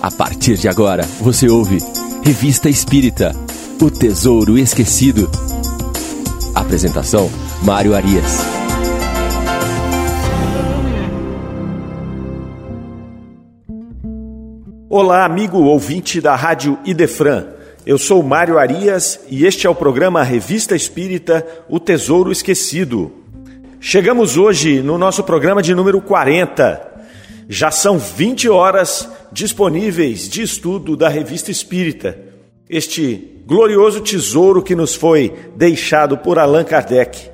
A partir de agora, você ouve Revista Espírita O Tesouro Esquecido. Apresentação: Mário Arias. Olá, amigo ouvinte da Rádio Idefran. Eu sou Mário Arias e este é o programa Revista Espírita O Tesouro Esquecido. Chegamos hoje no nosso programa de número 40. Já são 20 horas disponíveis de estudo da Revista Espírita, este glorioso tesouro que nos foi deixado por Allan Kardec.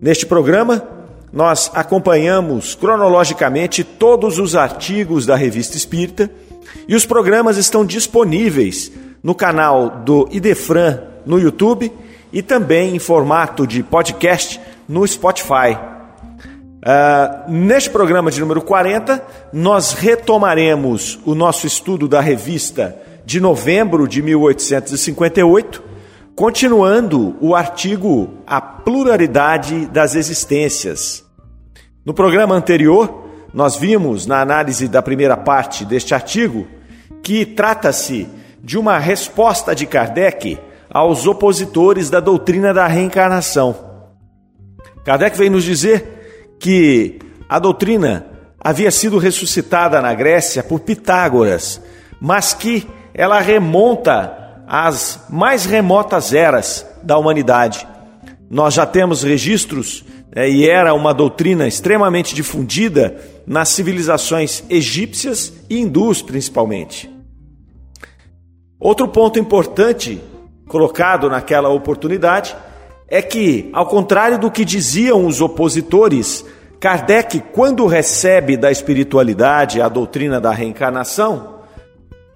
Neste programa, nós acompanhamos cronologicamente todos os artigos da Revista Espírita e os programas estão disponíveis no canal do Idefran no YouTube e também em formato de podcast no Spotify. Uh, neste programa de número 40, nós retomaremos o nosso estudo da revista de novembro de 1858, continuando o artigo A Pluralidade das Existências. No programa anterior, nós vimos, na análise da primeira parte deste artigo, que trata-se de uma resposta de Kardec aos opositores da doutrina da reencarnação. Kardec vem nos dizer que a doutrina havia sido ressuscitada na Grécia por Pitágoras, mas que ela remonta às mais remotas eras da humanidade. Nós já temos registros, é, e era uma doutrina extremamente difundida nas civilizações egípcias e hindus, principalmente. Outro ponto importante colocado naquela oportunidade é que, ao contrário do que diziam os opositores, Kardec, quando recebe da espiritualidade a doutrina da reencarnação,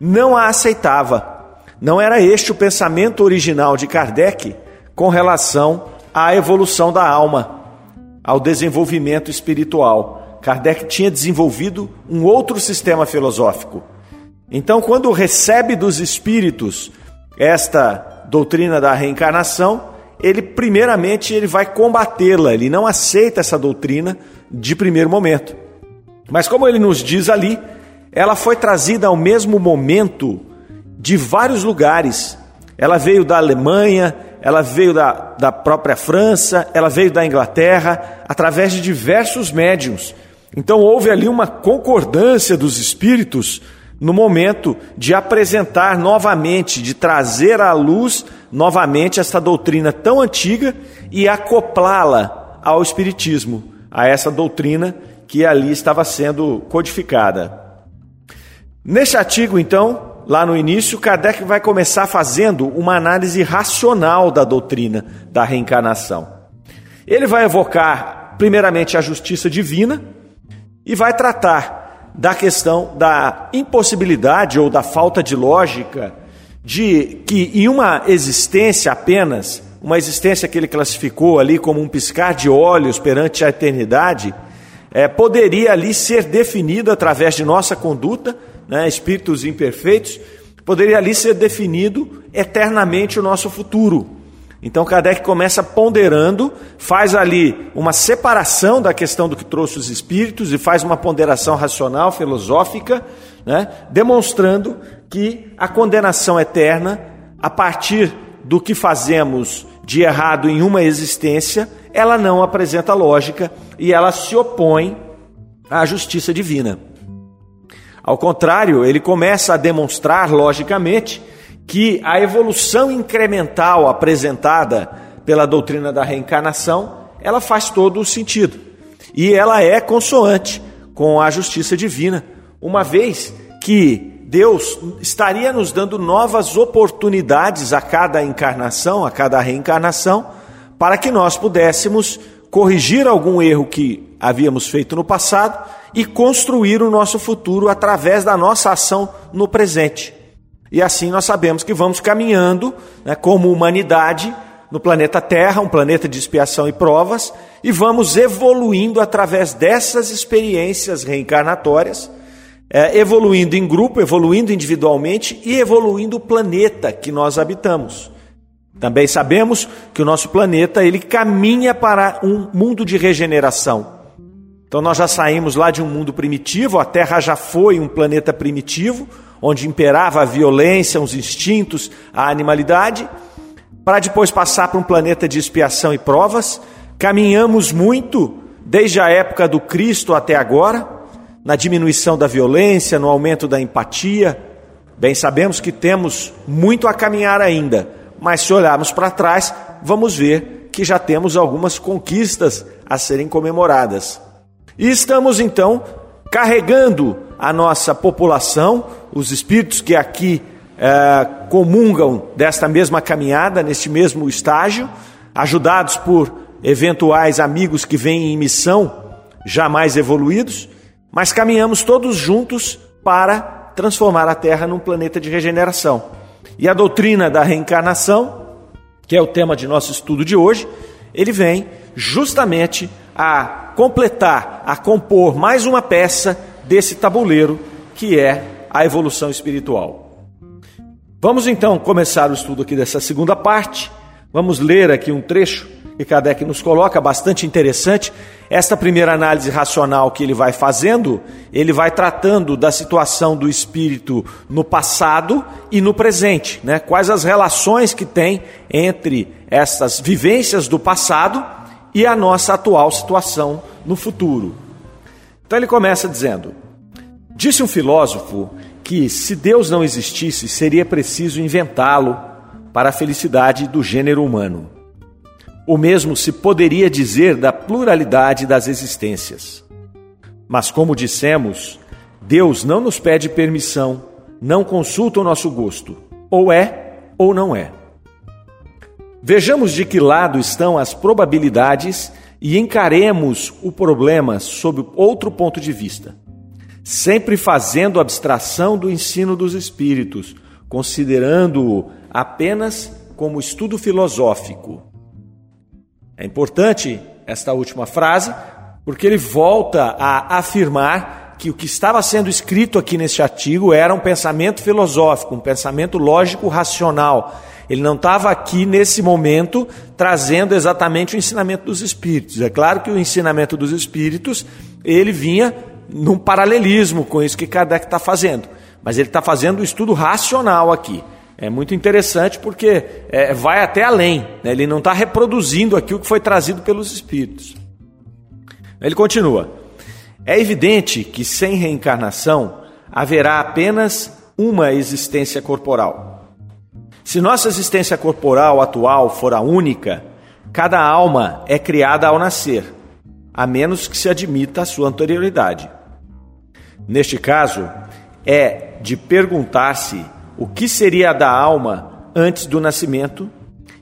não a aceitava. Não era este o pensamento original de Kardec com relação à evolução da alma, ao desenvolvimento espiritual. Kardec tinha desenvolvido um outro sistema filosófico. Então, quando recebe dos espíritos esta doutrina da reencarnação, ele primeiramente ele vai combatê-la, ele não aceita essa doutrina de primeiro momento. Mas como ele nos diz ali, ela foi trazida ao mesmo momento de vários lugares. Ela veio da Alemanha, ela veio da, da própria França, ela veio da Inglaterra, através de diversos médiums. Então houve ali uma concordância dos espíritos no momento de apresentar novamente, de trazer à luz novamente esta doutrina tão antiga e acoplá-la ao Espiritismo, a essa doutrina que ali estava sendo codificada. Neste artigo, então, lá no início, Kardec vai começar fazendo uma análise racional da doutrina da reencarnação. Ele vai evocar, primeiramente, a justiça divina e vai tratar da questão da impossibilidade ou da falta de lógica de que em uma existência apenas, uma existência que ele classificou ali como um piscar de olhos perante a eternidade, é, poderia ali ser definido através de nossa conduta, né, espíritos imperfeitos, poderia ali ser definido eternamente o nosso futuro. Então Kardec começa ponderando, faz ali uma separação da questão do que trouxe os espíritos e faz uma ponderação racional, filosófica, né, demonstrando que a condenação eterna, a partir do que fazemos de errado em uma existência, ela não apresenta lógica e ela se opõe à justiça divina. Ao contrário, ele começa a demonstrar logicamente que a evolução incremental apresentada pela doutrina da reencarnação, ela faz todo o sentido. E ela é consoante com a justiça divina, uma vez que Deus estaria nos dando novas oportunidades a cada encarnação, a cada reencarnação, para que nós pudéssemos corrigir algum erro que havíamos feito no passado e construir o nosso futuro através da nossa ação no presente. E assim nós sabemos que vamos caminhando né, como humanidade no planeta Terra, um planeta de expiação e provas, e vamos evoluindo através dessas experiências reencarnatórias é, evoluindo em grupo, evoluindo individualmente e evoluindo o planeta que nós habitamos. Também sabemos que o nosso planeta ele caminha para um mundo de regeneração. Então nós já saímos lá de um mundo primitivo, a Terra já foi um planeta primitivo, onde imperava a violência, os instintos, a animalidade, para depois passar para um planeta de expiação e provas. Caminhamos muito desde a época do Cristo até agora, na diminuição da violência, no aumento da empatia. Bem, sabemos que temos muito a caminhar ainda, mas se olharmos para trás, vamos ver que já temos algumas conquistas a serem comemoradas. E estamos então carregando a nossa população, os espíritos que aqui é, comungam desta mesma caminhada, neste mesmo estágio, ajudados por eventuais amigos que vêm em missão, já mais evoluídos, mas caminhamos todos juntos para transformar a Terra num planeta de regeneração. E a doutrina da reencarnação, que é o tema de nosso estudo de hoje, ele vem justamente a completar, a compor mais uma peça desse tabuleiro que é a evolução espiritual. Vamos então começar o estudo aqui dessa segunda parte. Vamos ler aqui um trecho que Kardec nos coloca, bastante interessante. Esta primeira análise racional que ele vai fazendo, ele vai tratando da situação do espírito no passado e no presente, né? Quais as relações que tem entre essas vivências do passado e a nossa atual situação no futuro. Então ele começa dizendo: Disse um filósofo que se Deus não existisse, seria preciso inventá-lo para a felicidade do gênero humano. O mesmo se poderia dizer da pluralidade das existências. Mas, como dissemos, Deus não nos pede permissão, não consulta o nosso gosto. Ou é ou não é. Vejamos de que lado estão as probabilidades e encaremos o problema sob outro ponto de vista, sempre fazendo abstração do ensino dos espíritos, considerando-o apenas como estudo filosófico. É importante esta última frase, porque ele volta a afirmar que o que estava sendo escrito aqui neste artigo era um pensamento filosófico, um pensamento lógico racional ele não estava aqui nesse momento trazendo exatamente o ensinamento dos espíritos. É claro que o ensinamento dos espíritos ele vinha num paralelismo com isso que Kardec está fazendo, mas ele está fazendo um estudo racional aqui. É muito interessante porque é, vai até além. Né? Ele não está reproduzindo aqui o que foi trazido pelos espíritos. Ele continua: é evidente que sem reencarnação haverá apenas uma existência corporal. Se nossa existência corporal atual for a única, cada alma é criada ao nascer, a menos que se admita a sua anterioridade. Neste caso, é de perguntar-se o que seria da alma antes do nascimento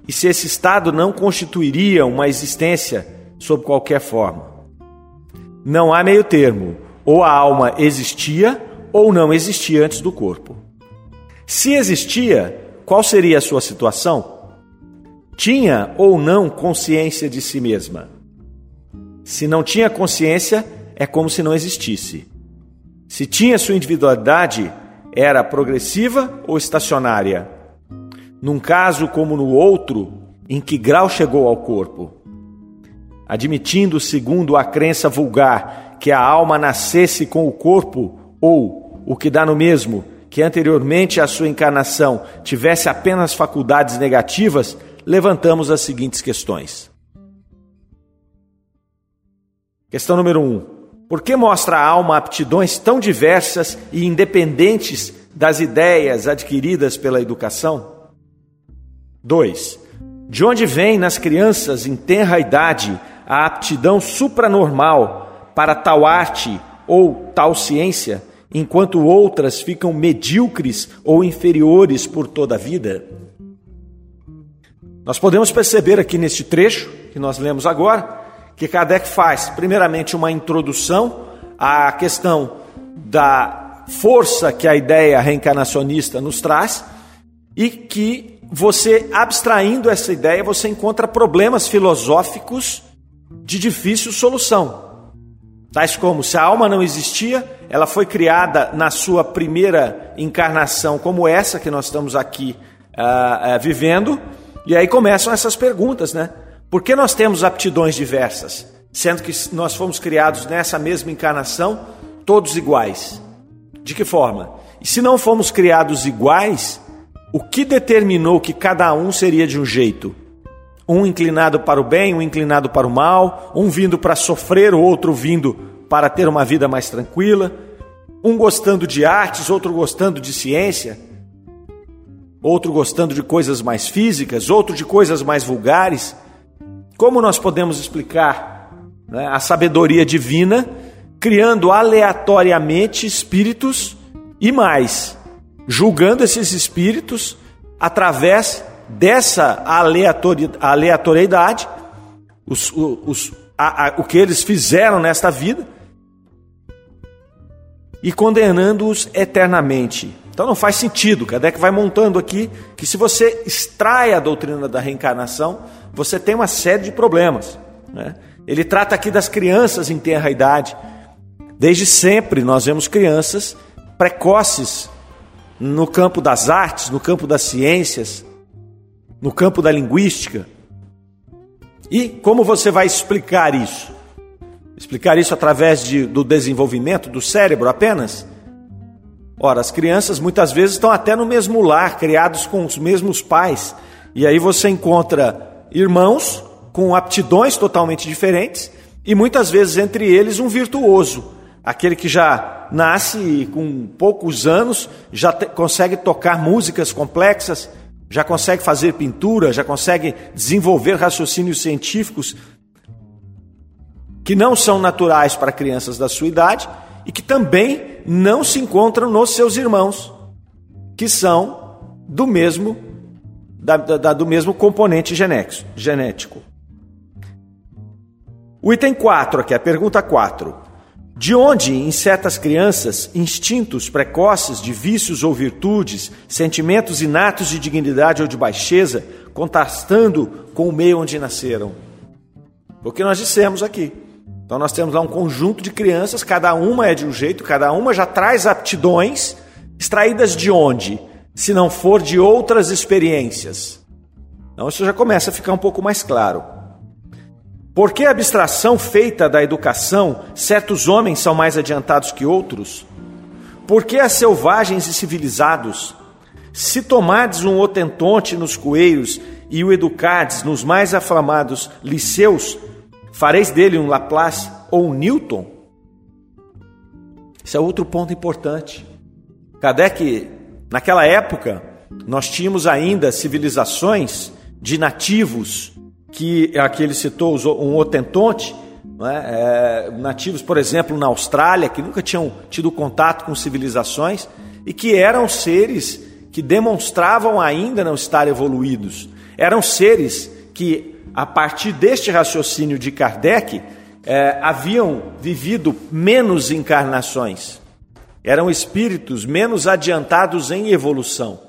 e se esse estado não constituiria uma existência sob qualquer forma. Não há meio termo, ou a alma existia ou não existia antes do corpo. Se existia, qual seria a sua situação? Tinha ou não consciência de si mesma? Se não tinha consciência, é como se não existisse. Se tinha sua individualidade, era progressiva ou estacionária? Num caso como no outro, em que grau chegou ao corpo? Admitindo, segundo a crença vulgar, que a alma nascesse com o corpo, ou, o que dá no mesmo, que anteriormente à sua encarnação tivesse apenas faculdades negativas, levantamos as seguintes questões. Questão número 1. Um, por que mostra a alma aptidões tão diversas e independentes das ideias adquiridas pela educação? 2. De onde vem nas crianças em tenra idade a aptidão supranormal para tal arte ou tal ciência enquanto outras ficam medíocres ou inferiores por toda a vida? Nós podemos perceber aqui neste trecho que nós lemos agora que Kardec faz, primeiramente, uma introdução à questão da força que a ideia reencarnacionista nos traz e que você, abstraindo essa ideia, você encontra problemas filosóficos de difícil solução. Tais como se a alma não existia, ela foi criada na sua primeira encarnação, como essa que nós estamos aqui uh, uh, vivendo, e aí começam essas perguntas, né? Por que nós temos aptidões diversas, sendo que nós fomos criados nessa mesma encarnação, todos iguais? De que forma? E se não fomos criados iguais, o que determinou que cada um seria de um jeito? Um inclinado para o bem, um inclinado para o mal, um vindo para sofrer, o outro vindo para ter uma vida mais tranquila, um gostando de artes, outro gostando de ciência, outro gostando de coisas mais físicas, outro de coisas mais vulgares. Como nós podemos explicar né, a sabedoria divina criando aleatoriamente espíritos e mais, julgando esses espíritos através dessa aleatoriedade, os, os, a, a, o que eles fizeram nesta vida, e condenando-os eternamente. Então não faz sentido. Kardec vai montando aqui que se você extrai a doutrina da reencarnação, você tem uma série de problemas. Né? Ele trata aqui das crianças em tenra idade. Desde sempre nós vemos crianças precoces no campo das artes, no campo das ciências, no campo da linguística. E como você vai explicar isso? Explicar isso através de, do desenvolvimento do cérebro apenas? Ora, as crianças muitas vezes estão até no mesmo lar, criados com os mesmos pais, e aí você encontra irmãos com aptidões totalmente diferentes e muitas vezes entre eles um virtuoso Aquele que já nasce com poucos anos, já consegue tocar músicas complexas, já consegue fazer pintura, já consegue desenvolver raciocínios científicos que não são naturais para crianças da sua idade e que também não se encontram nos seus irmãos, que são do mesmo, da, da, do mesmo componente genético. O item 4 aqui, a pergunta 4. De onde, em certas crianças, instintos precoces de vícios ou virtudes, sentimentos inatos de dignidade ou de baixeza, contrastando com o meio onde nasceram? O que nós dissemos aqui. Então, nós temos lá um conjunto de crianças, cada uma é de um jeito, cada uma já traz aptidões, extraídas de onde? Se não for de outras experiências. Então, isso já começa a ficar um pouco mais claro. Por que a abstração feita da educação, certos homens são mais adiantados que outros? Por que as selvagens e civilizados? Se tomardes um otentonte nos coeiros e o educardes nos mais afamados liceus, fareis dele um Laplace ou um Newton? Esse é outro ponto importante. Kardec, naquela época, nós tínhamos ainda civilizações de nativos que aqui ele citou um otentonte, é? É, nativos, por exemplo, na Austrália, que nunca tinham tido contato com civilizações e que eram seres que demonstravam ainda não estar evoluídos. Eram seres que, a partir deste raciocínio de Kardec, é, haviam vivido menos encarnações. Eram espíritos menos adiantados em evolução.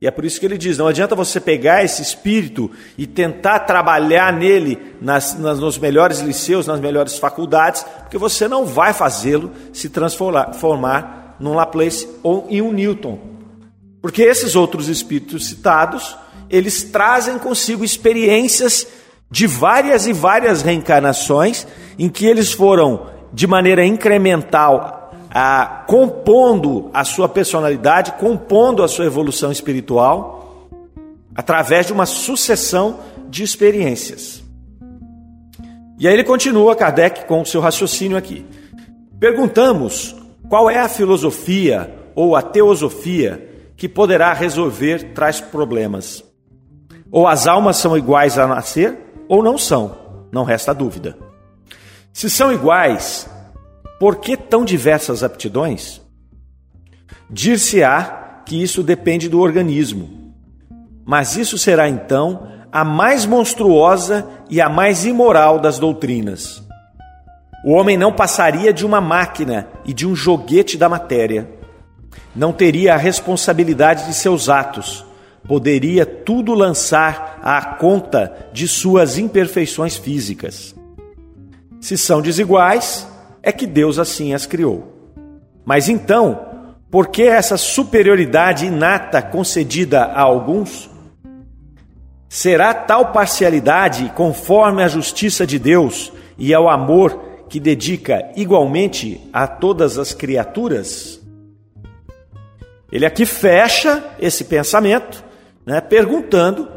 E é por isso que ele diz: não adianta você pegar esse espírito e tentar trabalhar nele nas, nas, nos melhores liceus, nas melhores faculdades, porque você não vai fazê-lo se transformar num Laplace ou em um Newton. Porque esses outros espíritos citados, eles trazem consigo experiências de várias e várias reencarnações em que eles foram de maneira incremental ah, compondo a sua personalidade, compondo a sua evolução espiritual, através de uma sucessão de experiências. E aí ele continua, Kardec, com o seu raciocínio aqui. Perguntamos qual é a filosofia ou a teosofia que poderá resolver tais problemas. Ou as almas são iguais a nascer, ou não são, não resta dúvida. Se são iguais, por que tão diversas aptidões? Dir-se-á que isso depende do organismo, mas isso será então a mais monstruosa e a mais imoral das doutrinas. O homem não passaria de uma máquina e de um joguete da matéria. Não teria a responsabilidade de seus atos, poderia tudo lançar à conta de suas imperfeições físicas. Se são desiguais, é que Deus assim as criou. Mas então, por que essa superioridade inata concedida a alguns? Será tal parcialidade conforme a justiça de Deus e ao amor que dedica igualmente a todas as criaturas? Ele aqui fecha esse pensamento, né, perguntando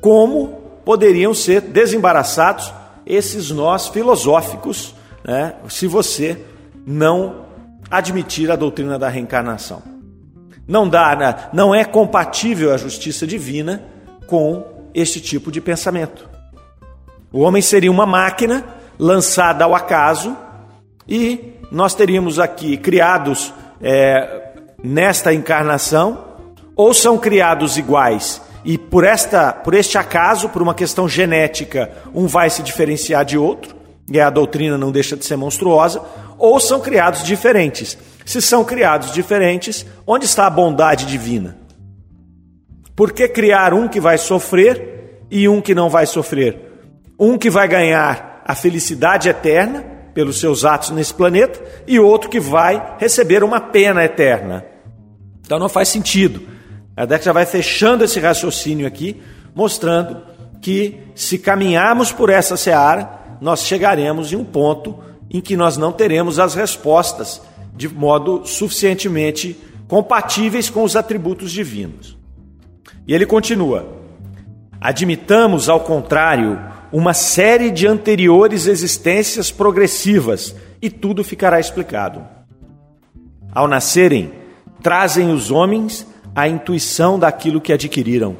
como poderiam ser desembaraçados esses nós filosóficos, né, se você não admitir a doutrina da reencarnação. Não dá, né, não é compatível a justiça divina com este tipo de pensamento. O homem seria uma máquina lançada ao acaso e nós teríamos aqui criados é, nesta encarnação, ou são criados iguais e por, esta, por este acaso, por uma questão genética, um vai se diferenciar de outro, e a doutrina não deixa de ser monstruosa, ou são criados diferentes. Se são criados diferentes, onde está a bondade divina? Por que criar um que vai sofrer e um que não vai sofrer? Um que vai ganhar a felicidade eterna pelos seus atos nesse planeta e outro que vai receber uma pena eterna. Então não faz sentido. A já vai fechando esse raciocínio aqui, mostrando que se caminharmos por essa seara, nós chegaremos em um ponto em que nós não teremos as respostas de modo suficientemente compatíveis com os atributos divinos. E ele continua: admitamos, ao contrário, uma série de anteriores existências progressivas e tudo ficará explicado. Ao nascerem, trazem os homens a intuição daquilo que adquiriram.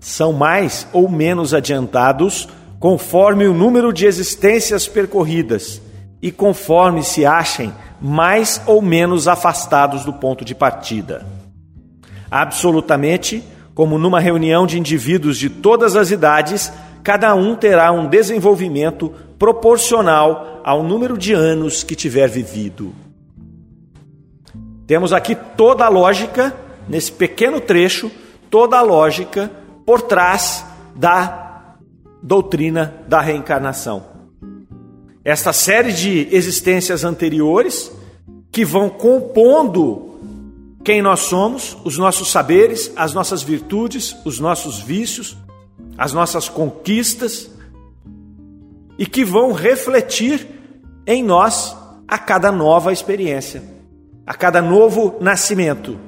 São mais ou menos adiantados conforme o número de existências percorridas e conforme se achem mais ou menos afastados do ponto de partida. Absolutamente, como numa reunião de indivíduos de todas as idades, cada um terá um desenvolvimento proporcional ao número de anos que tiver vivido. Temos aqui toda a lógica, nesse pequeno trecho, toda a lógica por trás da doutrina da reencarnação. Esta série de existências anteriores que vão compondo quem nós somos, os nossos saberes, as nossas virtudes, os nossos vícios, as nossas conquistas e que vão refletir em nós a cada nova experiência, a cada novo nascimento.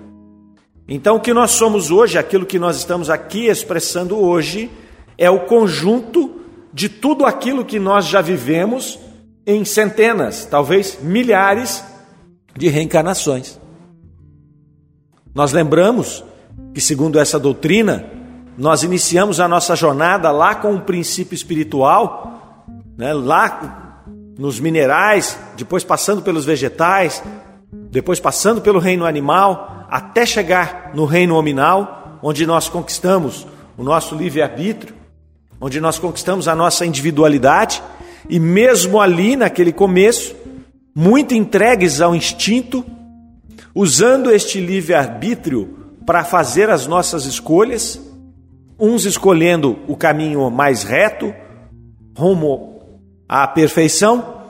Então, o que nós somos hoje, aquilo que nós estamos aqui expressando hoje, é o conjunto de tudo aquilo que nós já vivemos em centenas, talvez milhares de reencarnações. Nós lembramos que, segundo essa doutrina, nós iniciamos a nossa jornada lá com um princípio espiritual, né, lá nos minerais, depois passando pelos vegetais, depois passando pelo reino animal, até chegar no reino nominal, onde nós conquistamos o nosso livre-arbítrio, onde nós conquistamos a nossa individualidade, e mesmo ali, naquele começo, muito entregues ao instinto, usando este livre-arbítrio para fazer as nossas escolhas, uns escolhendo o caminho mais reto, rumo à perfeição,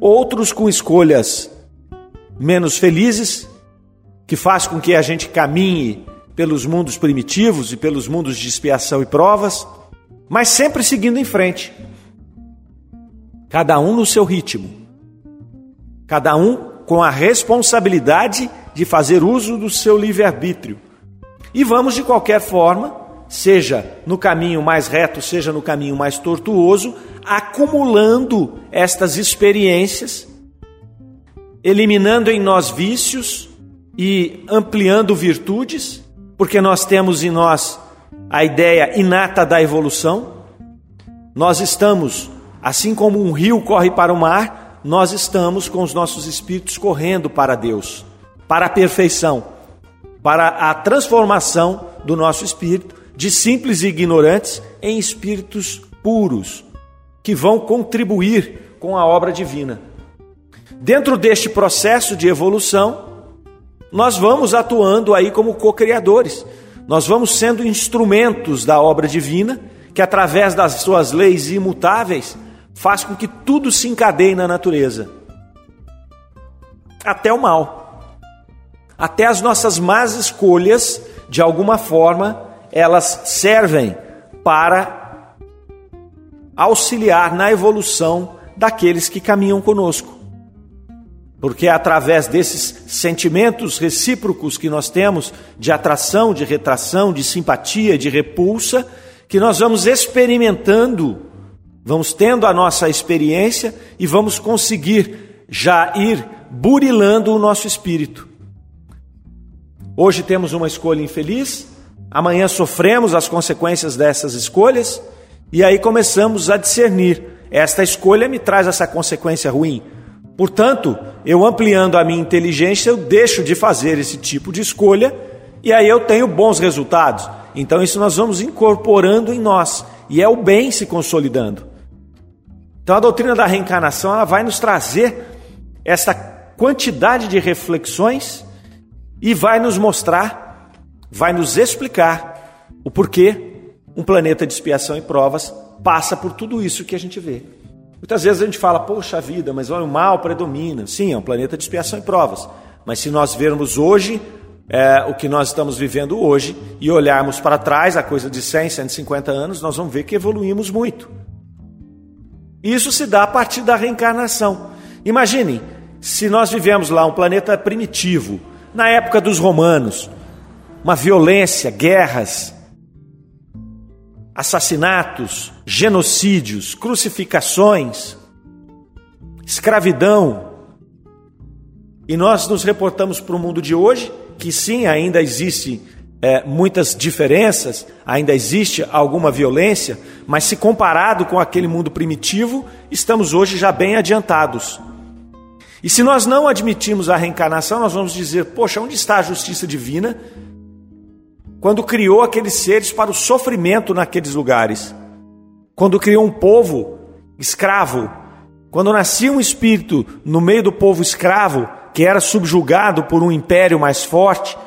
outros com escolhas menos felizes, que faz com que a gente caminhe pelos mundos primitivos e pelos mundos de expiação e provas, mas sempre seguindo em frente. Cada um no seu ritmo. Cada um com a responsabilidade de fazer uso do seu livre-arbítrio. E vamos de qualquer forma seja no caminho mais reto, seja no caminho mais tortuoso, acumulando estas experiências, eliminando em nós vícios e ampliando virtudes, porque nós temos em nós a ideia inata da evolução. Nós estamos, assim como um rio corre para o mar, nós estamos com os nossos espíritos correndo para Deus, para a perfeição, para a transformação do nosso espírito de simples e ignorantes em espíritos puros, que vão contribuir com a obra divina. Dentro deste processo de evolução, nós vamos atuando aí como co-criadores. Nós vamos sendo instrumentos da obra divina, que através das suas leis imutáveis faz com que tudo se encadeie na natureza. Até o mal. Até as nossas más escolhas, de alguma forma, elas servem para auxiliar na evolução daqueles que caminham conosco. Porque é através desses sentimentos recíprocos que nós temos de atração, de retração, de simpatia, de repulsa, que nós vamos experimentando, vamos tendo a nossa experiência e vamos conseguir já ir burilando o nosso espírito. Hoje temos uma escolha infeliz, amanhã sofremos as consequências dessas escolhas e aí começamos a discernir: esta escolha me traz essa consequência ruim Portanto, eu ampliando a minha inteligência, eu deixo de fazer esse tipo de escolha e aí eu tenho bons resultados. Então, isso nós vamos incorporando em nós e é o bem se consolidando. Então, a doutrina da reencarnação ela vai nos trazer essa quantidade de reflexões e vai nos mostrar, vai nos explicar o porquê um planeta de expiação e provas passa por tudo isso que a gente vê. Muitas vezes a gente fala, poxa vida, mas olha, o mal predomina. Sim, é um planeta de expiação e provas. Mas se nós vermos hoje é, o que nós estamos vivendo hoje e olharmos para trás, a coisa de 100, 150 anos, nós vamos ver que evoluímos muito. Isso se dá a partir da reencarnação. Imaginem, se nós vivemos lá um planeta primitivo, na época dos romanos, uma violência, guerras, assassinatos, genocídios, crucificações, escravidão. E nós nos reportamos para o mundo de hoje, que sim, ainda existe é, muitas diferenças, ainda existe alguma violência, mas se comparado com aquele mundo primitivo, estamos hoje já bem adiantados. E se nós não admitimos a reencarnação, nós vamos dizer: poxa, onde está a justiça divina quando criou aqueles seres para o sofrimento naqueles lugares, quando criou um povo escravo, quando nascia um espírito no meio do povo escravo, que era subjugado por um império mais forte,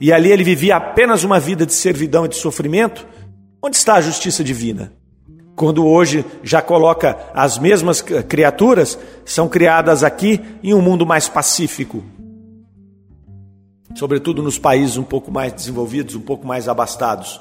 e ali ele vivia apenas uma vida de servidão e de sofrimento, onde está a justiça divina? Quando hoje já coloca as mesmas criaturas, são criadas aqui em um mundo mais pacífico, sobretudo nos países um pouco mais desenvolvidos, um pouco mais abastados.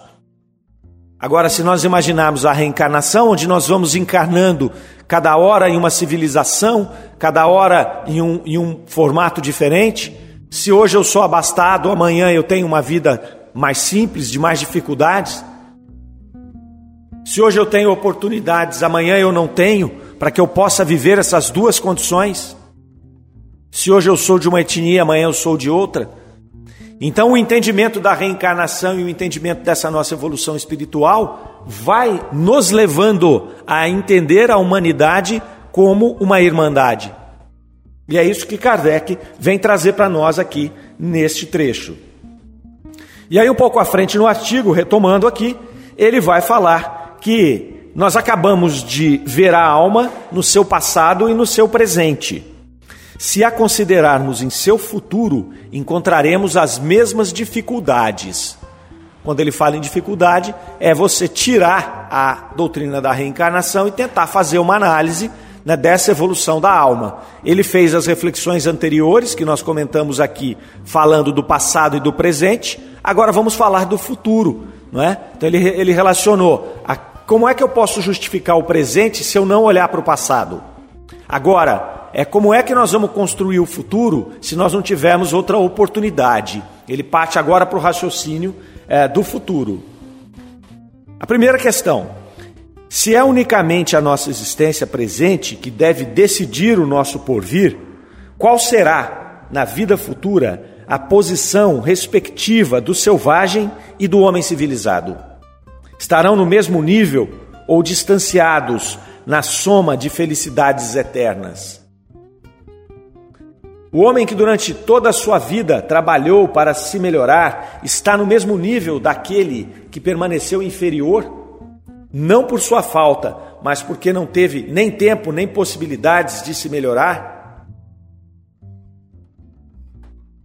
Agora, se nós imaginarmos a reencarnação, onde nós vamos encarnando cada hora em uma civilização, cada hora em um, em um formato diferente, se hoje eu sou abastado, amanhã eu tenho uma vida mais simples, de mais dificuldades, se hoje eu tenho oportunidades, amanhã eu não tenho, para que eu possa viver essas duas condições, se hoje eu sou de uma etnia, amanhã eu sou de outra, então, o entendimento da reencarnação e o entendimento dessa nossa evolução espiritual vai nos levando a entender a humanidade como uma irmandade. E é isso que Kardec vem trazer para nós aqui neste trecho. E aí, um pouco à frente no artigo, retomando aqui, ele vai falar que nós acabamos de ver a alma no seu passado e no seu presente. Se a considerarmos em seu futuro, encontraremos as mesmas dificuldades. Quando ele fala em dificuldade, é você tirar a doutrina da reencarnação e tentar fazer uma análise né, dessa evolução da alma. Ele fez as reflexões anteriores que nós comentamos aqui, falando do passado e do presente. Agora vamos falar do futuro, não é? Então ele, ele relacionou a, como é que eu posso justificar o presente se eu não olhar para o passado. Agora, é como é que nós vamos construir o futuro se nós não tivermos outra oportunidade. Ele parte agora para o raciocínio é, do futuro. A primeira questão: se é unicamente a nossa existência presente que deve decidir o nosso porvir, qual será, na vida futura, a posição respectiva do selvagem e do homem civilizado? Estarão no mesmo nível ou distanciados na soma de felicidades eternas? O homem que durante toda a sua vida trabalhou para se melhorar está no mesmo nível daquele que permaneceu inferior, não por sua falta, mas porque não teve nem tempo nem possibilidades de se melhorar?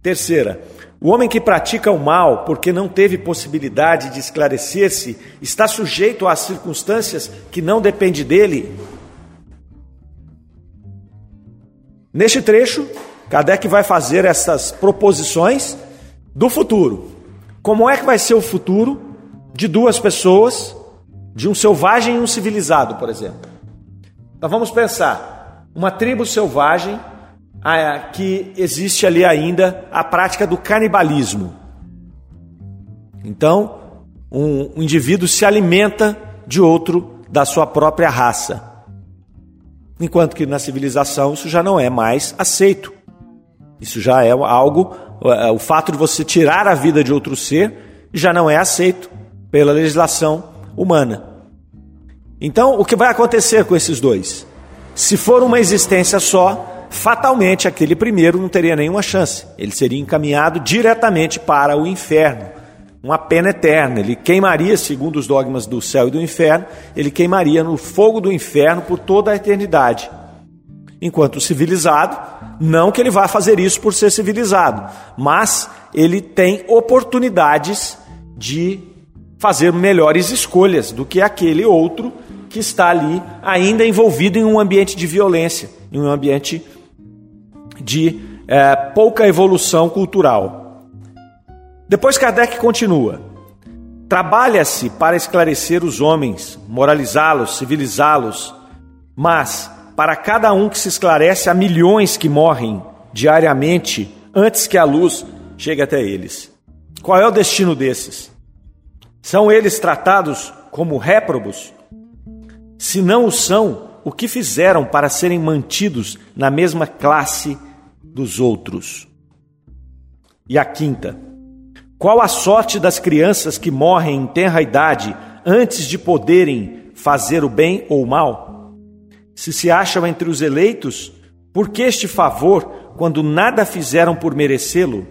Terceira, o homem que pratica o mal porque não teve possibilidade de esclarecer-se está sujeito às circunstâncias que não dependem dele? Neste trecho, Kardec vai fazer essas proposições do futuro. Como é que vai ser o futuro de duas pessoas, de um selvagem e um civilizado, por exemplo? Então vamos pensar: uma tribo selvagem que existe ali ainda a prática do canibalismo. Então, um, indivíduo se alimenta de outro da sua própria raça. Enquanto que na civilização isso já não é mais aceito. Isso já é algo, é, o fato de você tirar a vida de outro ser já não é aceito pela legislação humana. Então, o que vai acontecer com esses dois? Se for uma existência só, fatalmente aquele primeiro não teria nenhuma chance. Ele seria encaminhado diretamente para o inferno, uma pena eterna. Ele queimaria, segundo os dogmas do céu e do inferno, ele queimaria no fogo do inferno por toda a eternidade. Enquanto civilizado, não que ele vá fazer isso por ser civilizado, mas ele tem oportunidades de fazer melhores escolhas do que aquele outro que está ali ainda envolvido em um ambiente de violência, em um ambiente de é, pouca evolução cultural. Depois Kardec continua: trabalha-se para esclarecer os homens, moralizá-los, civilizá-los, mas para cada um que se esclarece há milhões que morrem diariamente antes que a luz chegue até eles. Qual é o destino desses? São eles tratados como réprobos? Se não o são, o que fizeram para serem mantidos na mesma classe dos outros? E a quinta: qual a sorte das crianças que morrem em tenra idade antes de poderem fazer o bem ou o mal? Se se acham entre os eleitos, por que este favor quando nada fizeram por merecê-lo?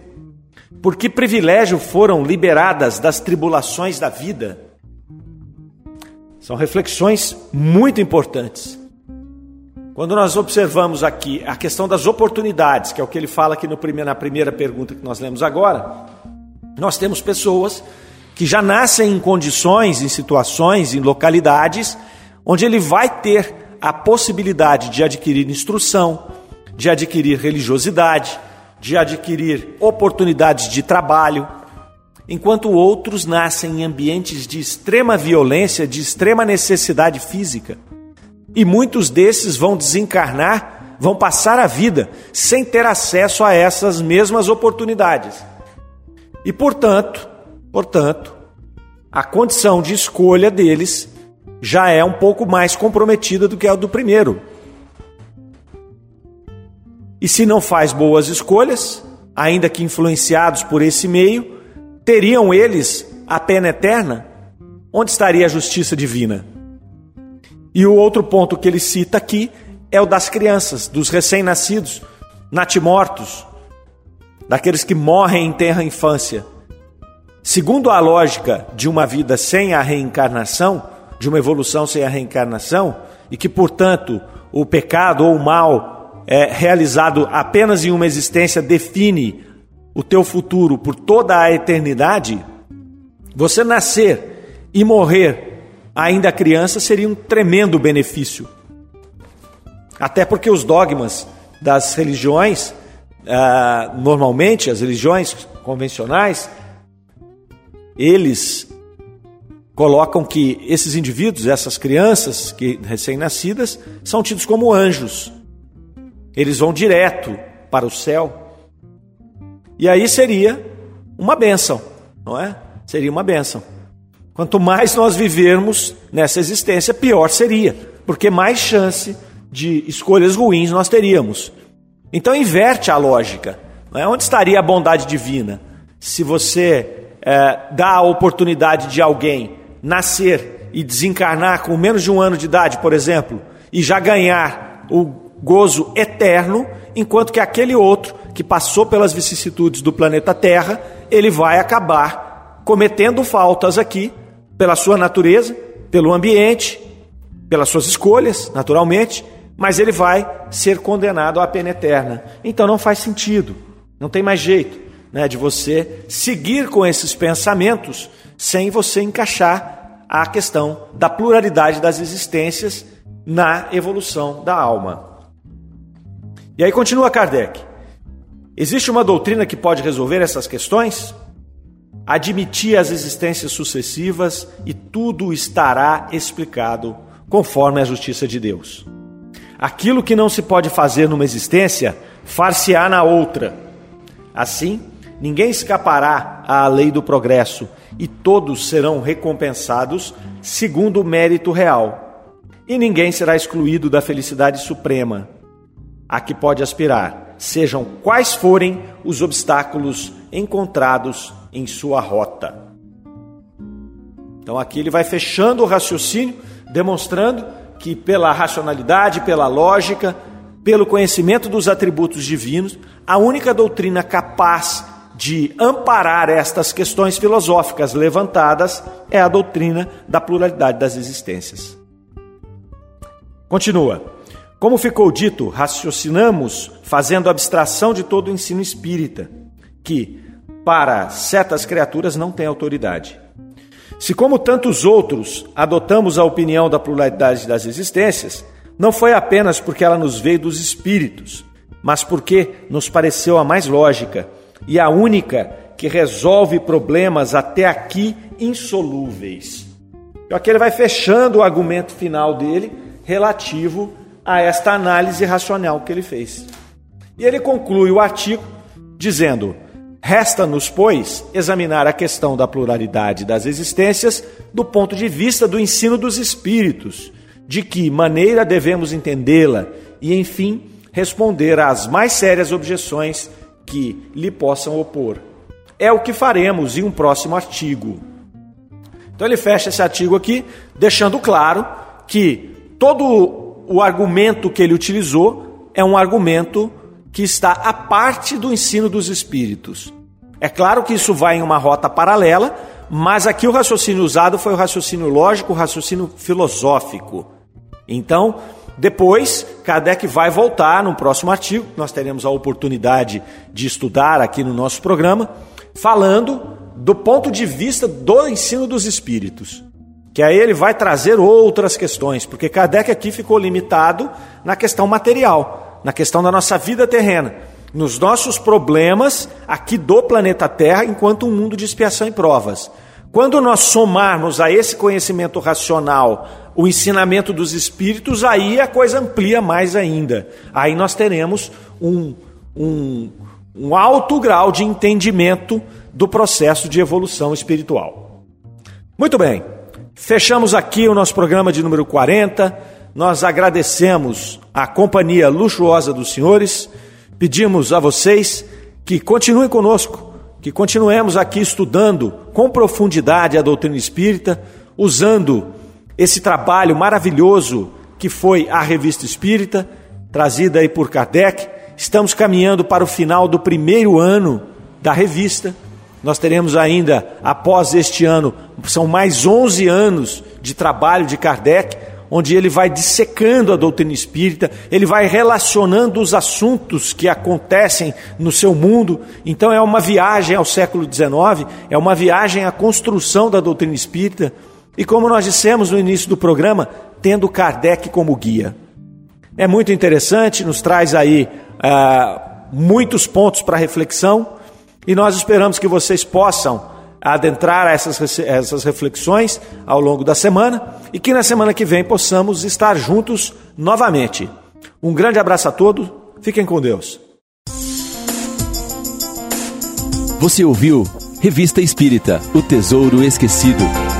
Por que privilégio foram liberadas das tribulações da vida? São reflexões muito importantes. Quando nós observamos aqui a questão das oportunidades, que é o que ele fala aqui primeiro, na primeira pergunta que nós lemos agora, nós temos pessoas que já nascem em condições, em situações, em localidades, onde ele vai ter a possibilidade de adquirir instrução, de adquirir religiosidade, de adquirir oportunidades de trabalho, enquanto outros nascem em ambientes de extrema violência, de extrema necessidade física. E muitos desses vão desencarnar, vão passar a vida sem ter acesso a essas mesmas oportunidades. E portanto, portanto, a condição de escolha deles já é um pouco mais comprometida do que a do primeiro. E se não faz boas escolhas, ainda que influenciados por esse meio, teriam eles a pena eterna? Onde estaria a justiça divina? E o outro ponto que ele cita aqui é o das crianças, dos recém-nascidos, natimortos, daqueles que morrem em terra infância. Segundo a lógica de uma vida sem a reencarnação, de uma evolução sem a reencarnação, e que, portanto, o pecado ou o mal é realizado apenas em uma existência define o teu futuro por toda a eternidade, você nascer e morrer ainda criança seria um tremendo benefício. Até porque os dogmas das religiões, ah, normalmente as religiões convencionais, eles colocam que esses indivíduos, essas crianças que recém-nascidas, são tidos como anjos. Eles vão direto para o céu e aí seria uma bênção, não é? Seria uma bênção. Quanto mais nós vivermos nessa existência, pior seria, porque mais chance de escolhas ruins nós teríamos. Então inverte a lógica. É? Onde estaria a bondade divina? Se você é, dá a oportunidade de alguém nascer e desencarnar com menos de um ano de idade, por exemplo, e já ganhar o gozo eterno, enquanto que aquele outro que passou pelas vicissitudes do planeta Terra, ele vai acabar cometendo faltas aqui pela sua natureza, pelo ambiente, pelas suas escolhas, naturalmente, mas ele vai ser condenado à pena eterna. Então não faz sentido, não tem mais jeito né, de você seguir com esses pensamentos sem você encaixar a questão da pluralidade das existências na evolução da alma. E aí continua Kardec. Existe uma doutrina que pode resolver essas questões? Admitir as existências sucessivas e tudo estará explicado conforme a justiça de Deus. Aquilo que não se pode fazer numa existência, far-se-á na outra. Assim, ninguém escapará à lei do progresso e todos serão recompensados segundo o mérito real. E ninguém será excluído da felicidade suprema a que pode aspirar, sejam quais forem os obstáculos encontrados em sua rota. Então aqui ele vai fechando o raciocínio, demonstrando que pela racionalidade, pela lógica, pelo conhecimento dos atributos divinos, a única doutrina capaz de amparar estas questões filosóficas levantadas é a doutrina da pluralidade das existências. Continua. Como ficou dito, raciocinamos fazendo abstração de todo o ensino espírita, que, para certas criaturas, não tem autoridade. Se, como tantos outros, adotamos a opinião da pluralidade das existências, não foi apenas porque ela nos veio dos espíritos, mas porque nos pareceu a mais lógica e a única que resolve problemas até aqui insolúveis. Então, aqui ele vai fechando o argumento final dele relativo a esta análise racional que ele fez. E ele conclui o artigo dizendo: Resta-nos, pois, examinar a questão da pluralidade das existências do ponto de vista do ensino dos espíritos, de que maneira devemos entendê-la e, enfim, responder às mais sérias objeções que lhe possam opor. É o que faremos em um próximo artigo. Então ele fecha esse artigo aqui, deixando claro que todo o argumento que ele utilizou é um argumento que está à parte do ensino dos espíritos. É claro que isso vai em uma rota paralela, mas aqui o raciocínio usado foi o raciocínio lógico, o raciocínio filosófico. Então, depois, Kardec vai voltar no próximo artigo, nós teremos a oportunidade de estudar aqui no nosso programa, falando do ponto de vista do ensino dos espíritos que aí ele vai trazer outras questões, porque Kardec aqui ficou limitado na questão material, na questão da nossa vida terrena, nos nossos problemas aqui do planeta Terra, enquanto um mundo de expiação e provas. Quando nós somarmos a esse conhecimento racional o ensinamento dos espíritos, aí a coisa amplia mais ainda. Aí nós teremos um, um, um alto grau de entendimento do processo de evolução espiritual. Muito bem. Fechamos aqui o nosso programa de número 40. Nós agradecemos a companhia luxuosa dos senhores. Pedimos a vocês que continuem conosco, que continuemos aqui estudando com profundidade a doutrina espírita, usando esse trabalho maravilhoso que foi a Revista Espírita, trazida aí por Kardec. Estamos caminhando para o final do primeiro ano da revista. Nós teremos ainda, após este ano, são mais 11 anos de trabalho de Kardec, onde ele vai dissecando a doutrina espírita, ele vai relacionando os assuntos que acontecem no seu mundo. Então, é uma viagem ao século XIX, é uma viagem à construção da doutrina espírita. E como nós dissemos no início do programa, tendo Kardec como guia. É muito interessante, nos traz aí ah, muitos pontos para reflexão. E nós esperamos que vocês possam adentrar essas, essas reflexões ao longo da semana e que na semana que vem possamos estar juntos novamente. Um grande abraço a todos, fiquem com Deus. Você ouviu Revista Espírita O Tesouro Esquecido.